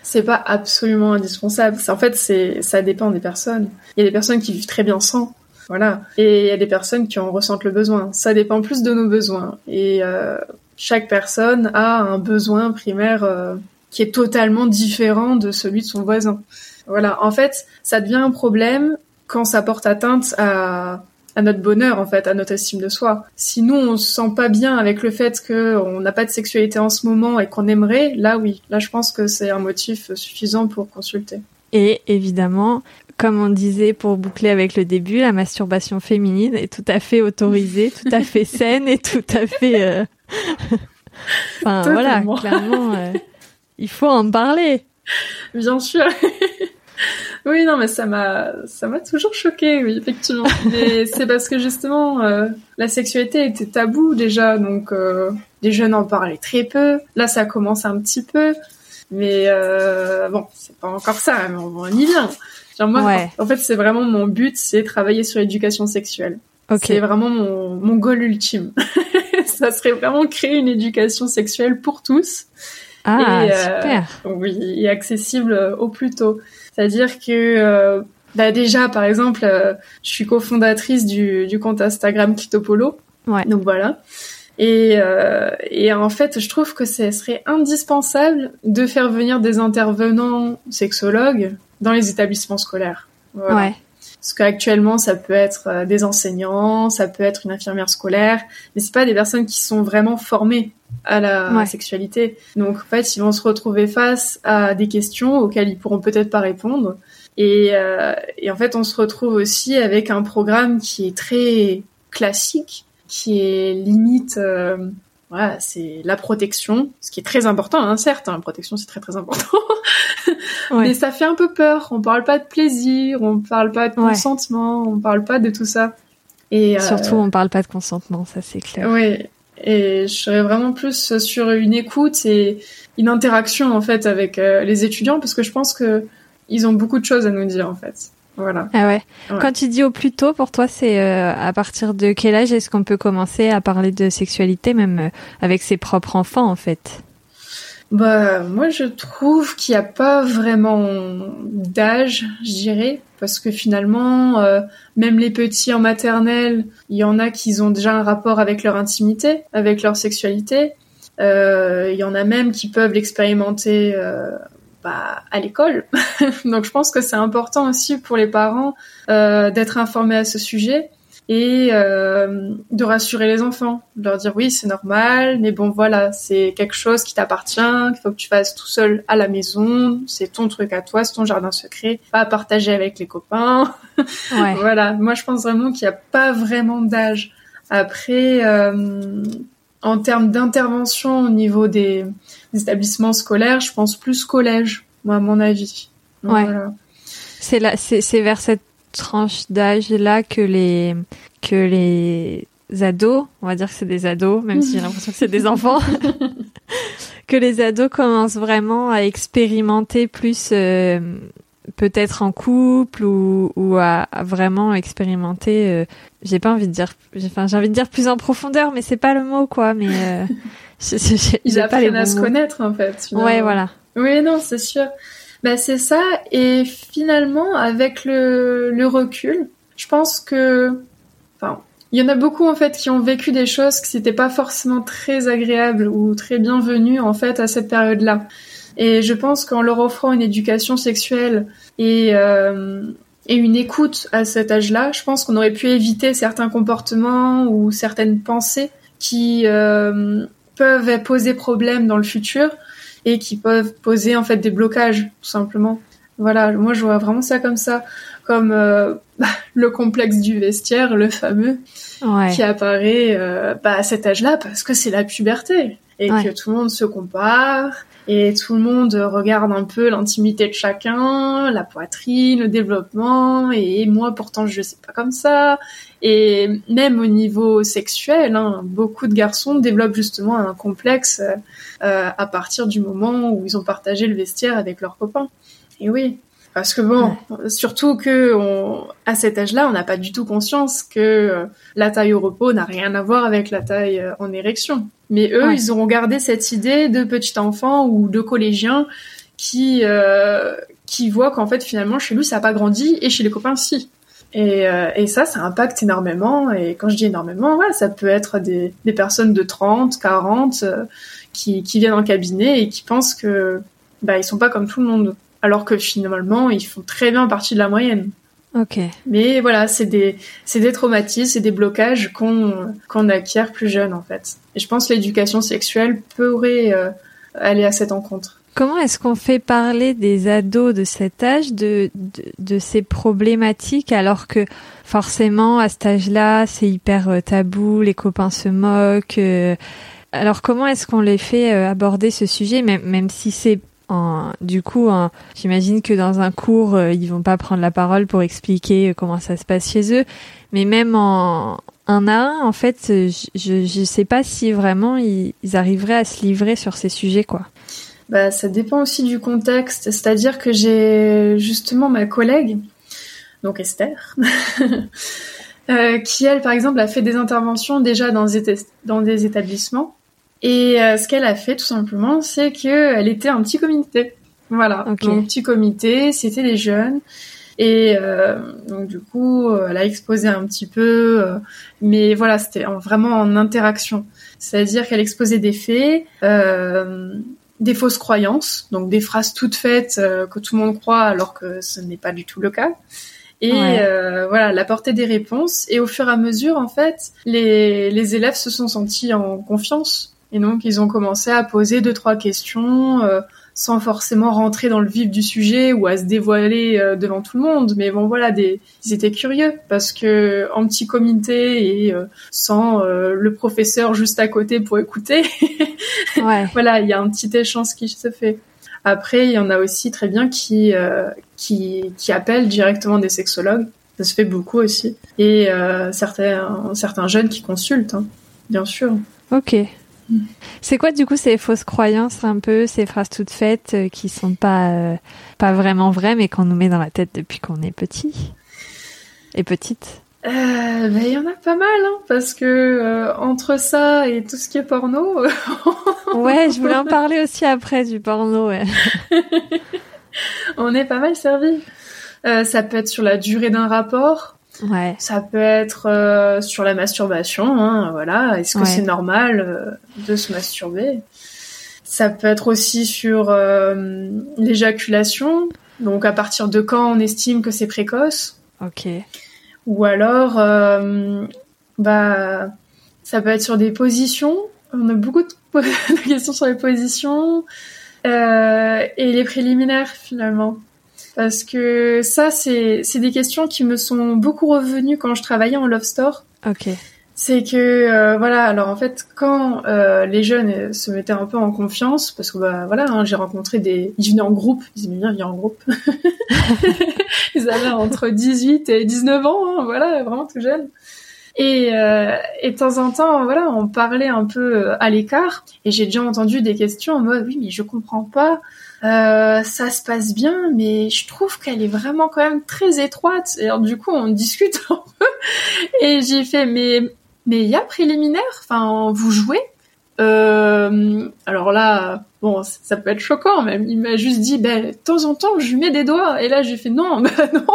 C'est pas absolument indispensable. En fait c'est ça dépend des personnes. Il y a des personnes qui vivent très bien sans voilà. Et il y a des personnes qui en ressentent le besoin. Ça dépend plus de nos besoins. Et euh, chaque personne a un besoin primaire euh, qui est totalement différent de celui de son voisin. Voilà. En fait, ça devient un problème quand ça porte atteinte à, à notre bonheur, en fait, à notre estime de soi. Si nous, on se sent pas bien avec le fait qu'on n'a pas de sexualité en ce moment et qu'on aimerait, là, oui. Là, je pense que c'est un motif suffisant pour consulter. Et évidemment, comme on disait pour boucler avec le début, la masturbation féminine est tout à fait autorisée, tout à fait saine et tout à fait. Euh, enfin voilà, clairement, euh, il faut en parler. Bien sûr. oui, non, mais ça m'a, ça m'a toujours choqué, oui, effectivement. Mais c'est parce que justement, euh, la sexualité était tabou déjà, donc les jeunes en parlaient très peu. Là, ça commence un petit peu, mais bon, c'est pas encore ça, mais on y vient en fait, c'est vraiment mon but, c'est travailler sur l'éducation sexuelle. C'est vraiment mon, mon goal ultime. ça serait vraiment créer une éducation sexuelle pour tous. Ah, et, euh, super. Oui, et accessible au plus tôt. C'est-à-dire que euh, bah déjà, par exemple, euh, je suis cofondatrice du, du compte Instagram Kitopolo. Ouais. Donc voilà. Et, et en fait, je trouve que ce serait indispensable de faire venir des intervenants sexologues dans les établissements scolaires. Ouais. Parce qu'actuellement, ça peut être euh, des enseignants, ça peut être une infirmière scolaire, mais c'est pas des personnes qui sont vraiment formées à la sexualité. Donc en fait, ils vont se retrouver face à des questions auxquelles ils pourront peut-être pas répondre. Et, euh, et en fait, on se retrouve aussi avec un programme qui est très classique, qui est limite euh, voilà, c'est la protection, ce qui est très important, hein, certes, hein, la protection c'est très très important, mais ça fait un peu peur. On parle pas de plaisir, on parle pas de consentement, on parle pas de tout ça. Et euh, surtout, on parle pas de consentement, ça c'est clair. Oui. Et je serais vraiment plus sur une écoute et une interaction en fait avec les étudiants parce que je pense que ils ont beaucoup de choses à nous dire en fait. Voilà. Ah ouais. Quand tu dis au plus tôt, pour toi, c'est euh, à partir de quel âge est-ce qu'on peut commencer à parler de sexualité, même euh, avec ses propres enfants, en fait? Bah, moi, je trouve qu'il n'y a pas vraiment d'âge, je dirais, parce que finalement, euh, même les petits en maternelle, il y en a qui ont déjà un rapport avec leur intimité, avec leur sexualité. Il y en a même qui peuvent l'expérimenter à l'école. Donc je pense que c'est important aussi pour les parents euh, d'être informés à ce sujet et euh, de rassurer les enfants, de leur dire oui c'est normal, mais bon voilà c'est quelque chose qui t'appartient, qu'il faut que tu fasses tout seul à la maison, c'est ton truc à toi, c'est ton jardin secret, pas à partager avec les copains. voilà, moi je pense vraiment qu'il n'y a pas vraiment d'âge. Après, euh, en termes d'intervention au niveau des, établissements scolaires, je pense plus collège, moi à mon avis. ouais. C'est là, c'est vers cette tranche d'âge là que les que les ados, on va dire que c'est des ados, même si j'ai l'impression que c'est des enfants, que les ados commencent vraiment à expérimenter plus euh, peut-être en couple ou, ou à, vraiment expérimenter. Euh, j'ai pas envie de dire, enfin j'ai envie de dire plus en profondeur, mais c'est pas le mot quoi. Mais euh, ils apprennent à se connaître en fait. Ouais, voilà. Oui, non, c'est sûr. Bah c'est ça. Et finalement, avec le, le recul, je pense que, enfin, il y en a beaucoup en fait qui ont vécu des choses qui n'étaient pas forcément très agréables ou très bienvenues en fait à cette période-là. Et je pense qu'en leur offrant une éducation sexuelle et, euh, et une écoute à cet âge-là, je pense qu'on aurait pu éviter certains comportements ou certaines pensées qui euh, peuvent poser problème dans le futur et qui peuvent poser en fait des blocages tout simplement. Voilà, moi je vois vraiment ça comme ça, comme euh, le complexe du vestiaire, le fameux, qui apparaît euh, bah, à cet âge-là parce que c'est la puberté et que tout le monde se compare et tout le monde regarde un peu l'intimité de chacun, la poitrine, le développement, et moi pourtant je sais pas comme ça. Et même au niveau sexuel, hein, beaucoup de garçons développent justement un complexe euh, à partir du moment où ils ont partagé le vestiaire avec leurs copains. Et oui, parce que bon, surtout que on, à cet âge-là, on n'a pas du tout conscience que euh, la taille au repos n'a rien à voir avec la taille euh, en érection. Mais eux, ils auront gardé cette idée de petit enfant ou de collégien qui euh, qui voit qu'en fait finalement chez lui ça n'a pas grandi et chez les copains si. Et, euh, et ça, ça impacte énormément. Et quand je dis énormément, ouais, ça peut être des, des personnes de 30, 40 qui, qui viennent en cabinet et qui pensent que bah ils sont pas comme tout le monde alors que finalement, ils font très bien partie de la moyenne. Ok. Mais voilà, c'est des, c'est des traumatismes, c'est des blocages qu'on, qu'on acquiert plus jeune en fait. Et je pense que l'éducation sexuelle pourrait euh, aller à cette encontre. Comment est-ce qu'on fait parler des ados de cet âge de, de, ces problématiques alors que forcément à cet âge-là c'est hyper euh, tabou, les copains se moquent. Euh, alors comment est-ce qu'on les fait aborder ce sujet, même, même si c'est du coup, j'imagine que dans un cours, euh, ils vont pas prendre la parole pour expliquer euh, comment ça se passe chez eux, mais même en un à un, en fait, je ne sais pas si vraiment ils, arriveraient à se livrer sur ces sujets, quoi. Bah, ça dépend aussi du contexte. C'est-à-dire que j'ai justement ma collègue, donc Esther, euh, qui elle, par exemple, a fait des interventions déjà dans des établissements et euh, ce qu'elle a fait tout simplement, c'est qu'elle était un petit comité. Voilà, un petit comité, c'était les jeunes. Et euh, donc du coup, euh, elle a exposé un petit peu, euh, mais voilà, c'était vraiment en interaction. C'est-à-dire qu'elle exposait des faits, des fausses croyances, donc des phrases toutes faites que tout le monde croit alors que ce n'est pas du tout le cas. Et voilà, elle apportait des réponses. Et au fur et à mesure, en fait, les, les élèves se sont sentis en confiance et donc ils ont commencé à poser deux trois questions euh, sans forcément rentrer dans le vif du sujet ou à se dévoiler euh, devant tout le monde. Mais bon voilà, des... ils étaient curieux parce que en petit comité et euh, sans le professeur juste à côté pour écouter, ouais. voilà, il y a un petit échange qui se fait. Après, il y en a aussi très bien qui qui, qui appellent directement des sexologues. Ça se fait beaucoup aussi. Et certains certains jeunes qui consultent, hein, bien sûr. Ok. C'est quoi du coup ces fausses croyances un peu, ces phrases toutes faites euh, qui sont pas euh, pas vraiment vraies mais qu'on nous met dans la tête depuis qu'on est petit et petite? Euh, ben, il y en a pas mal, hein, parce que euh, entre ça et tout ce qui est porno. ouais, je voulais en parler aussi après du porno. Ouais. on est pas mal servi. Ça peut être sur la durée d'un rapport. Ouais. Ça peut être euh, sur la masturbation. Hein, voilà. Est-ce que Ouais. c'est normal euh, de se masturber? Ça peut être aussi sur euh, l'éjaculation. Donc à partir de quand on estime que c'est précoce? Ok. Ou alors, bah, ça peut être sur des positions. On a beaucoup de, de questions sur les positions et les préliminaires finalement. Parce que ça, c'est des questions qui me sont beaucoup revenues quand je travaillais en Love Store. Ok. C'est que euh, voilà, alors en fait, quand euh, les jeunes euh, se mettaient un peu en confiance, parce que bah voilà, hein, j'ai rencontré des, ils venaient en groupe, ils aimaient bien venir en groupe. ils avaient entre 18 et 19 ans, hein, voilà, vraiment tout jeunes. Et, euh, et de temps en temps, voilà, on parlait un peu euh, à l'écart, et j'ai déjà entendu des questions en mode oui, mais je comprends pas. Euh, ça se passe bien, mais je trouve qu'elle est vraiment quand même très étroite. Et alors du coup, on discute un peu, et j'ai fait mais mais il y a préliminaire, enfin vous jouez. Euh, alors là, bon, ça peut être choquant même. Il m'a juste dit, ben, de temps en temps, je lui mets des doigts. Et là, j'ai fait non, ben non,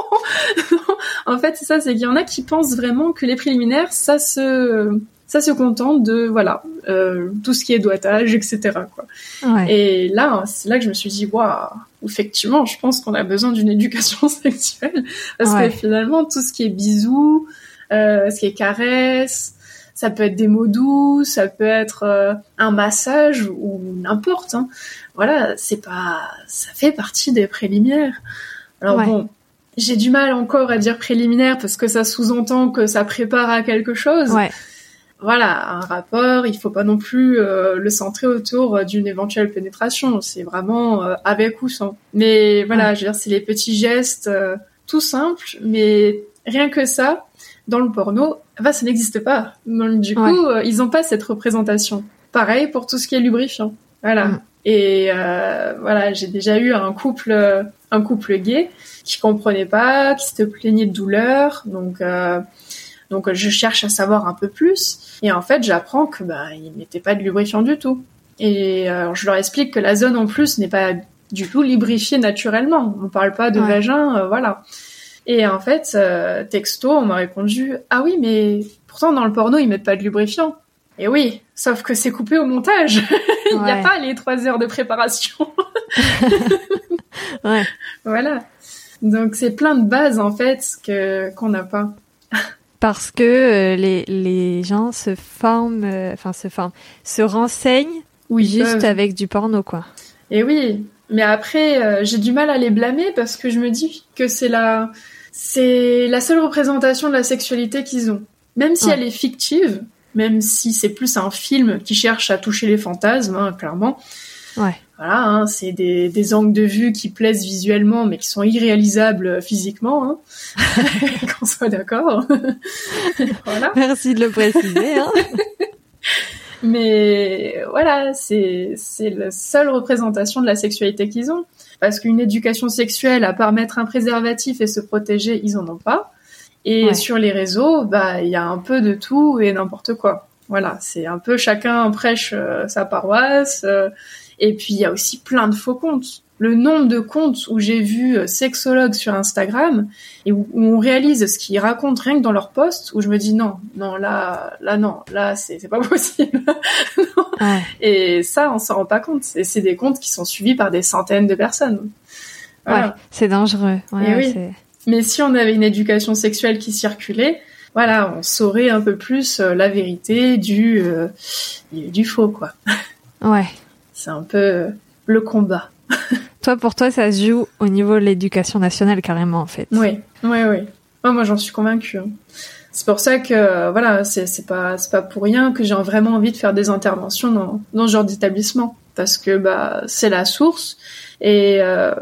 non. En fait, c'est ça, c'est qu'il y en a qui pensent vraiment que les préliminaires, ça se, ça se contente de, voilà, euh, tout ce qui est doigtage, etc. Quoi. Ouais. Et là, c'est là que je me suis dit, waouh, effectivement, je pense qu'on a besoin d'une éducation sexuelle. Parce Ouais. que finalement, tout ce qui est bisous, euh, ce qui est caresses, ça peut être des mots doux, ça peut être euh, un massage ou n'importe. Hein. Voilà, c'est pas, ça fait partie des préliminaires. Alors Ouais. bon, j'ai du mal encore à dire préliminaire parce que ça sous-entend que ça prépare à quelque chose Ouais. Voilà, un rapport, il faut pas non plus euh, le centrer autour euh, d'une éventuelle pénétration. C'est vraiment euh, avec ou sans. Mais voilà, Ouais. je veux dire, c'est les petits gestes euh, tout simples, mais rien que ça, dans le porno, bah, ça n'existe pas. Donc, du coup, Ouais. euh, ils ont pas cette représentation. Pareil pour tout ce qui est lubrifiant. Voilà. Mm. Et euh, voilà, j'ai déjà eu un couple, un couple gay qui comprenait pas, qui se plaignait de douleur, donc. Donc je cherche à savoir un peu plus et en fait j'apprends que bah il n'était pas de lubrifiant du tout. Et alors, je leur explique que la zone en plus n'est pas du tout lubrifiée naturellement. On parle pas de Ouais. vagin, euh, voilà. Et en fait euh, texto on m'a répondu ah oui mais pourtant dans le porno ils mettent pas de lubrifiant. Et oui, sauf que c'est coupé au montage. il n'y a pas les trois heures de préparation. Ouais. voilà. Donc c'est plein de bases en fait que qu'on n'a pas. Parce que euh, les, les gens se forment, euh, enfin se forment, se renseignent Oui, juste peuvent. avec du porno, quoi. Et oui, mais après, euh, j'ai du mal à les blâmer parce que je me dis que c'est la, c'est la seule représentation de la sexualité qu'ils ont. Même si Ouais. elle est fictive, même si c'est plus un film qui cherche à toucher les fantasmes, hein, clairement. Ouais. Voilà, hein, c'est des, des angles de vue qui plaisent visuellement, mais qui sont irréalisables euh, physiquement. Hein. Qu'on soit d'accord. voilà. Merci de le préciser. Hein. Mais voilà, c'est c'est la seule représentation de la sexualité qu'ils ont. Parce qu'une éducation sexuelle, à part mettre un préservatif et se protéger, ils en ont pas. Et Ouais. sur les réseaux, bah il y a un peu de tout et n'importe quoi. Voilà, c'est un peu chacun prêche euh, sa paroisse. euh, et puis il y a aussi plein de faux comptes. Le nombre de comptes où j'ai vu euh, sexologues sur Instagram et où, où on réalise ce qu'ils racontent rien que dans leur post, où je me dis non, non là, là non, là c'est pas possible. Ouais. Et ça, on s'en rend pas compte. C'est c'est des comptes qui sont suivis par des centaines de personnes. Voilà. Ouais. C'est dangereux. Ouais, Et oui. Mais si on avait une éducation sexuelle qui circulait, voilà, on saurait un peu plus euh, la vérité du euh, du faux, quoi. ouais. C'est un peu euh, le combat. Toi, pour toi, ça se joue au niveau de l'éducation nationale, carrément, en fait. Oui, oui, oui. Moi, j'en suis convaincue. hein. C'est pour ça que euh, voilà, c'est c'est pas c'est pas pour rien que j'ai vraiment envie de faire des interventions dans dans ce genre d'établissement parce que bah c'est la source et euh,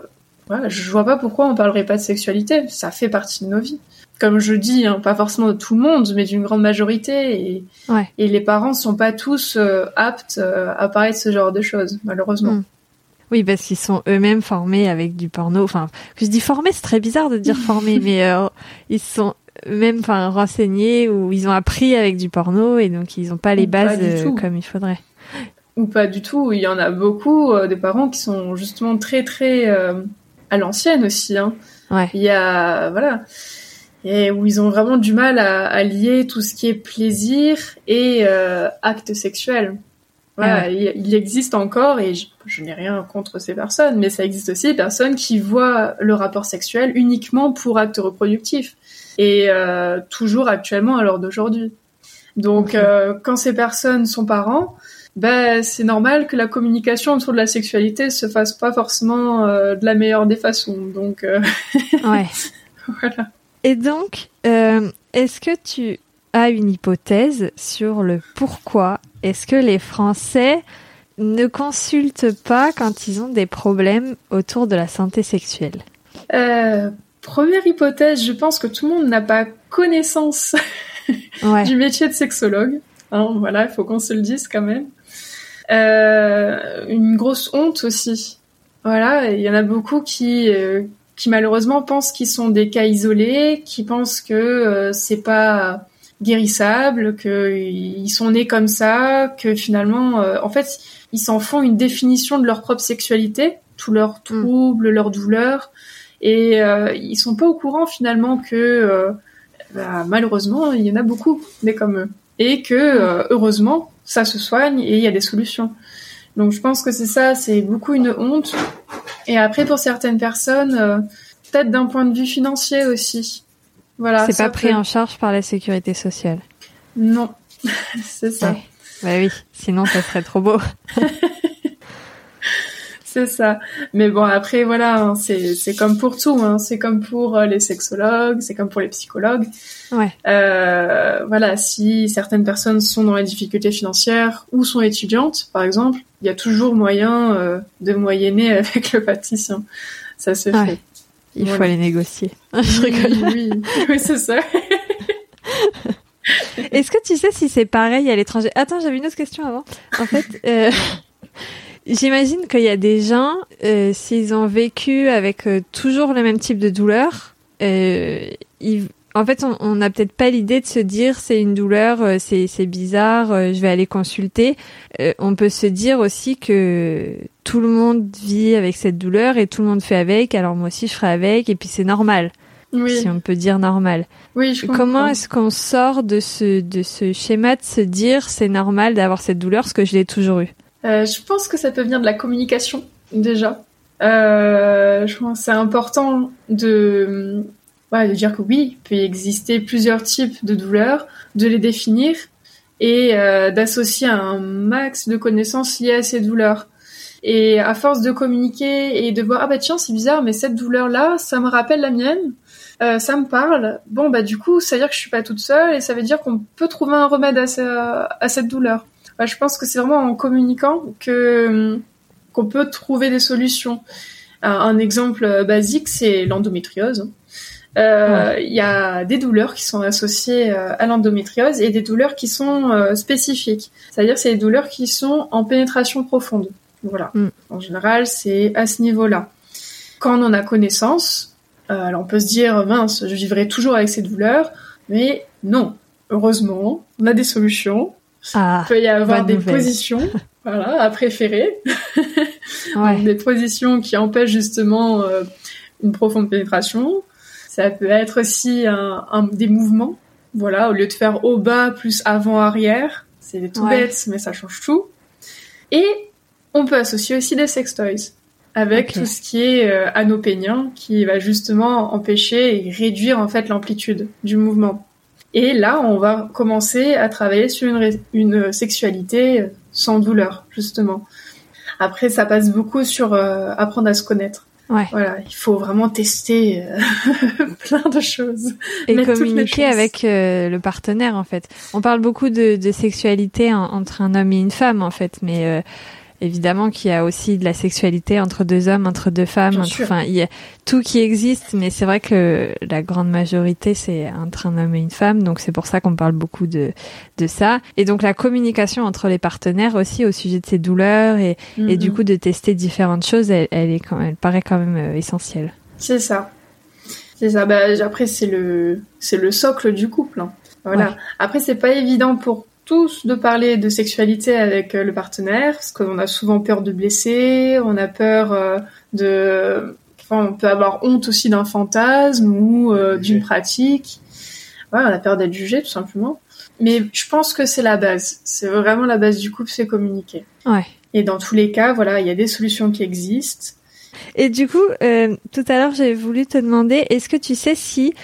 voilà, je vois pas pourquoi on parlerait pas de sexualité. Ça fait partie de nos vies. Comme je dis, hein, pas forcément de tout le monde, mais d'une grande majorité. Et, et les parents sont pas tous euh, aptes euh, à parler de ce genre de choses, malheureusement. Mm. Oui, parce qu'ils sont eux-mêmes formés avec du porno. Enfin, je dis formés, c'est très bizarre de dire formés, mais euh, ils sont même enfin renseignés ou ils ont appris avec du porno et donc ils n'ont pas les bases comme il faudrait. Ou pas du tout. Il y en a beaucoup des parents qui sont justement très très à l'ancienne aussi. Hein. Ouais. Il y a voilà et où ils ont vraiment du mal à, à lier tout ce qui est plaisir et euh, acte sexuel. Voilà, ah il, existe encore, et je, n'ai rien contre ces personnes, mais ça existe aussi des personnes qui voient le rapport sexuel uniquement pour acte reproductif, et euh, toujours actuellement à l'heure d'aujourd'hui. Donc, euh, quand ces personnes sont parents, ben c'est normal que la communication autour de la sexualité se fasse pas forcément de la meilleure des façons. Donc, euh, ouais. voilà. Et donc, euh, est-ce que tu as une hypothèse sur le pourquoi est-ce que les Français ne consultent pas quand ils ont des problèmes autour de la santé sexuelle? Euh, Première hypothèse, je pense que tout le monde n'a pas connaissance du métier de sexologue. Hein, voilà, il faut qu'on se le dise quand même. Euh, une grosse honte aussi. Voilà, il y en a beaucoup qui euh, qui malheureusement pensent qu'ils sont des cas isolés, qui pensent que euh, c'est pas guérissable, qu'ils sont nés comme ça, que finalement, euh, en fait, ils s'en font une définition de leur propre sexualité, tous leurs mm. troubles, leurs douleurs, et euh, ils sont pas au courant finalement que euh, bah, malheureusement, il y en a beaucoup nés comme eux, et que heureusement, ça se soigne et il y a des solutions. Donc je pense que c'est ça, c'est beaucoup une honte. Et après pour certaines personnes, euh, peut-être d'un point de vue financier aussi. Voilà. C'est pas pris en charge par la sécurité sociale. Non, c'est ça. Bah oui, sinon ça serait trop beau. c'est ça. Mais bon, après, voilà, hein, c'est, c'est comme pour tout. Hein. C'est comme pour euh, les sexologues, c'est comme pour les psychologues. Ouais. Euh, voilà, si certaines personnes sont dans les difficultés financières ou sont étudiantes, par exemple, il y a toujours moyen euh, de moyenner avec le praticien. Ça se fait. Il faut aller négocier. Je rigole. Oui, oui, c'est ça. Est-ce que tu sais si c'est pareil à l'étranger? Attends, j'avais une autre question avant. En fait, euh, j'imagine qu'il y a des gens, euh, s'ils ont vécu avec euh, toujours le même type de douleur, ils, en fait, on n'a peut-être pas l'idée de se dire c'est une douleur, euh, c'est bizarre, euh, je vais aller consulter. Euh, on peut se dire aussi que tout le monde vit avec cette douleur et tout le monde fait avec. Alors moi aussi je ferai avec et puis c'est normal. Oui. Si on peut dire normal. Oui, je Comment est-ce qu'on sort de ce de ce schéma de se dire c'est normal d'avoir cette douleur parce que je l'ai toujours eu Je pense que ça peut venir de la communication déjà. je pense c'est important de de dire que oui, il peut exister plusieurs types de douleurs, de les définir et euh, d'associer un max de connaissances liées à ces douleurs. Et à force de communiquer et de voir ah bah tiens c'est bizarre mais cette douleur là ça me rappelle la mienne, euh, ça me parle. Bon bah du coup ça veut dire que je suis pas toute seule et ça veut dire qu'on peut trouver un remède à cette douleur. Bah, je pense que c'est vraiment en communiquant que qu'on peut trouver des solutions. Un, exemple basique c'est l'endométriose. Euh, il y a des douleurs qui sont associées euh, à l'endométriose et des douleurs qui sont euh, spécifiques. C'est-à-dire c'est des douleurs qui sont en pénétration profonde. Voilà. Mm. En général, c'est à ce niveau-là. Quand on en a connaissance, alors on peut se dire mince, je vivrai toujours avec ces douleurs, mais non. Heureusement, on a des solutions. Ah, il peut y avoir des positions voilà, à préférer. des positions qui empêchent justement une profonde pénétration. Ça peut être aussi un, des mouvements. Voilà, au lieu de faire haut bas plus avant arrière, c'est tout bête, mais ça change tout. Et on peut associer aussi des sextoys avec tout ce qui est euh, anopénien, qui va justement empêcher et réduire en fait l'amplitude du mouvement. Et là, on va commencer à travailler sur une, une sexualité sans douleur, justement. Après, ça passe beaucoup sur euh, apprendre à se connaître. Ouais. Voilà, il faut vraiment tester euh, plein de choses. Et communiquer avec euh, le partenaire, en fait. On parle beaucoup de, de sexualité entre un homme et une femme, en fait, mais évidemment qu'il y a aussi de la sexualité entre deux hommes, entre deux femmes, enfin il y a tout qui existe, mais c'est vrai que la grande majorité c'est entre un homme et une femme, donc c'est pour ça qu'on parle beaucoup de de ça. Et donc la communication entre les partenaires aussi au sujet de ces douleurs et, et du mhm. coup de tester différentes choses, elle, elle est quand, elle paraît quand même euh, essentielle. C'est ça. C'est ça. Bah, après c'est le c'est le socle du couple. Hein. Voilà. Après c'est pas évident pour tous de parler de sexualité avec euh, le partenaire, parce qu'on a souvent peur de blesser, on a peur euh, de... Enfin, on peut avoir honte aussi d'un fantasme ou euh, d'une pratique. Ouais, on a peur d'être jugé, tout simplement. Mais je pense que c'est la base. C'est vraiment la base du couple, c'est communiquer. Ouais. Et dans tous les cas, voilà, il y a des solutions qui existent. Et du coup, tout à l'heure, j'ai voulu te demander, est-ce que tu sais si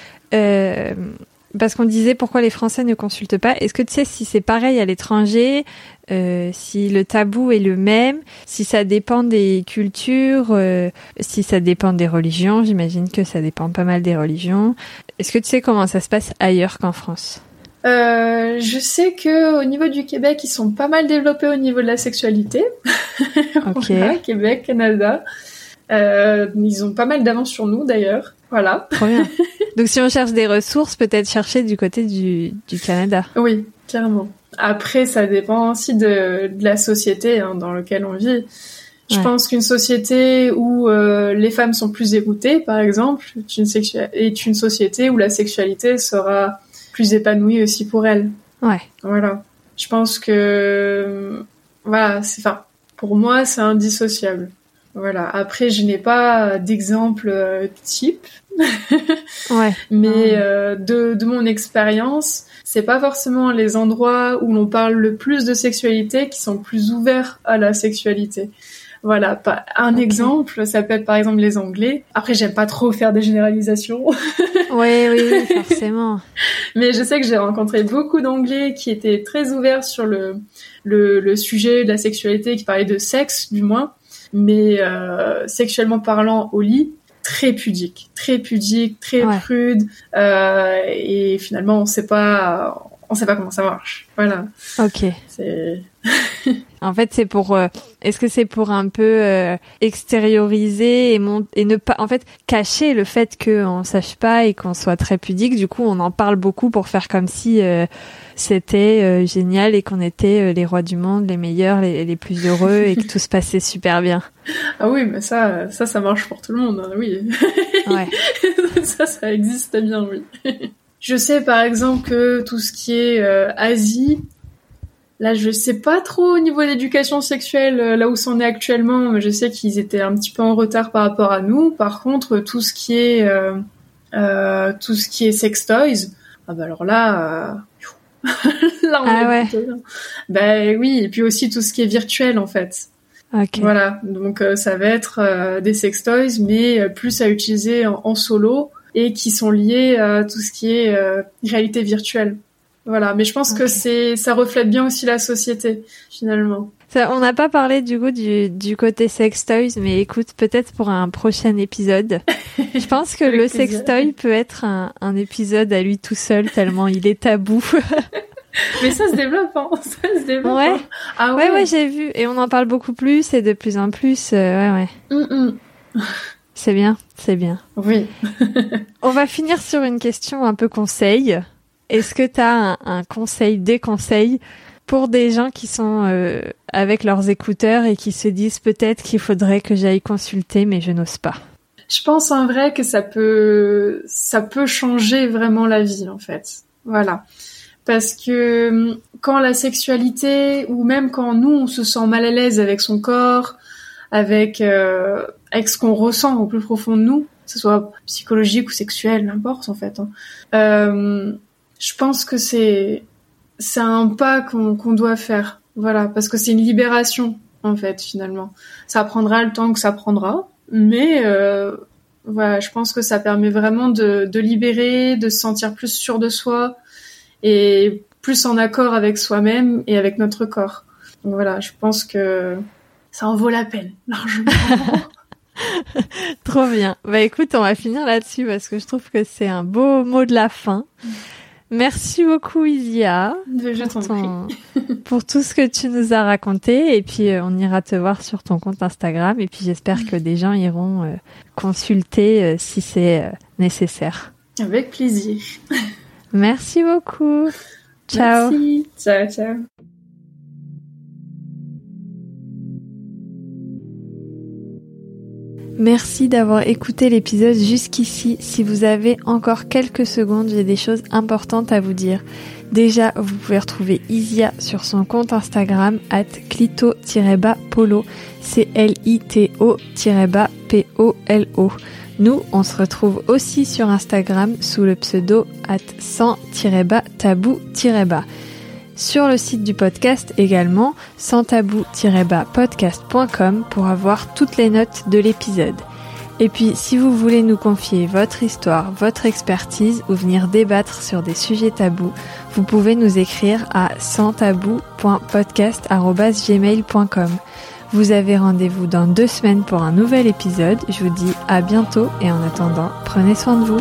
parce qu'on disait pourquoi les Français ne consultent pas? Est-ce que tu sais si c'est pareil à l'étranger, euh, si le tabou est le même, si ça dépend des cultures, euh, si ça dépend des religions? J'imagine que ça dépend pas mal des religions. Est-ce que tu sais comment ça se passe ailleurs qu'en France? Euh, je sais que au niveau du Québec, ils sont pas mal développés au niveau de la sexualité. Ok. Québec, Canada. Euh, ils ont pas mal d'avance sur nous d'ailleurs. Voilà. Trop bien. Donc si on cherche des ressources, peut-être chercher du côté du, du Canada. Oui, clairement. Après, ça dépend aussi de, de la société hein, dans laquelle on vit. Je pense qu'une société où euh, les femmes sont plus écoutées, par exemple, est une, est une société où la sexualité sera plus épanouie aussi pour elles. Ouais. Voilà. Je pense que voilà, c'est enfin pour moi c'est indissociable. Voilà. Après, je n'ai pas d'exemple euh, type. ouais. Mais euh, de, de mon expérience, c'est pas forcément les endroits où l'on parle le plus de sexualité qui sont plus ouverts à la sexualité. Voilà, pas un exemple, ça peut être par exemple les Anglais. Après, j'aime pas trop faire des généralisations. oui, oui, forcément. Mais je sais que j'ai rencontré beaucoup d'Anglais qui étaient très ouverts sur le, le, le sujet de la sexualité, qui parlaient de sexe, du moins mais euh, sexuellement parlant au lit, très pudique, très pudique, très prude, euh, et finalement on sait pas, on sait pas comment ça marche. Voilà. Ok. En fait, c'est pour. Euh, est-ce que c'est pour un peu euh, extérioriser et, et ne pas, en fait, cacher le fait qu'on sache pas et qu'on soit très pudique. Du coup, on en parle beaucoup pour faire comme si euh, c'était génial et qu'on était les rois du monde, les meilleurs, les, les plus heureux et que tout se passait super bien. Ah oui, mais ça, ça, ça marche pour tout le monde, hein, oui. Ouais. ça, ça existe bien, oui. Je sais par exemple que tout ce qui est euh, Asie, là je sais pas trop au niveau de l'éducation sexuelle là où c'en est actuellement, mais je sais qu'ils étaient un petit peu en retard par rapport à nous. Par contre, tout ce qui est euh, tout ce qui est sex toys, ah bah alors là, là, on ah ouais. Ben oui, et puis aussi tout ce qui est virtuel en fait. Voilà, donc euh, ça va être euh, des sextoys, mais euh, plus à utiliser en, solo et qui sont liés à tout ce qui est réalité virtuelle. Voilà, mais je pense que c'est ça reflète bien aussi la société finalement. Ça, on n'a pas parlé du coup du, du côté sextoys, mais écoute, peut-être pour un prochain épisode. je pense que le sextoy peut être un, un épisode à lui tout seul tellement il est tabou. Mais ça se développe, hein. Ça se développe. Ouais. Hein. Ah ouais. ouais, j'ai vu. Et on en parle beaucoup plus et de plus en plus. Euh, ouais, ouais. Mm, mm. C'est bien, c'est bien. Oui. on va finir sur une question un peu conseil. Est-ce que tu as un, un, conseil, des conseils pour des gens qui sont euh, avec leurs écouteurs et qui se disent peut-être qu'il faudrait que j'aille consulter, mais je n'ose pas? Je pense en vrai que ça peut, ça peut changer vraiment la vie en fait. Voilà parce que hum, quand la sexualité ou même quand nous on se sent mal à l'aise avec son corps, avec euh, avec ce qu'on ressent au plus profond de nous, que ce soit psychologique ou sexuel, n'importe en fait. Hein, euh, je pense que c'est c'est un pas qu'on qu'on doit faire, voilà, parce que c'est une libération en fait finalement. Ça prendra le temps que ça prendra, mais euh, voilà, je pense que ça permet vraiment de, de libérer, de se sentir plus sûr de soi, et plus en accord avec soi-même et avec notre corps. Donc voilà, je pense que ça en vaut la peine, largement. Trop bien. Bah écoute, on va finir là-dessus parce que je trouve que c'est un beau mot de la fin. Merci beaucoup Isia Je pour, tout ce que tu nous as raconté et puis euh, on ira te voir sur ton compte Instagram et puis j'espère que des gens iront euh, consulter euh, si c'est nécessaire. Avec plaisir. Merci beaucoup. Ciao. Merci. Ciao, ciao. Merci d'avoir écouté l'épisode jusqu'ici. Si vous avez encore quelques secondes, j'ai des choses importantes à vous dire. Déjà, vous pouvez retrouver Isia sur son compte Instagram at clito-polo, c l i t o p o l o Nous, on se retrouve aussi sur Instagram sous le pseudo at 100-tabou-bas. Sur le site du podcast également, sans tabou-podcast.com pour avoir toutes les notes de l'épisode. Et puis, si vous voulez nous confier votre histoire, votre expertise ou venir débattre sur des sujets tabous, vous pouvez nous écrire à sanstabou.podcast.gmail.com. Vous avez rendez-vous dans deux semaines pour un nouvel épisode. Je vous dis à bientôt et en attendant, prenez soin de vous.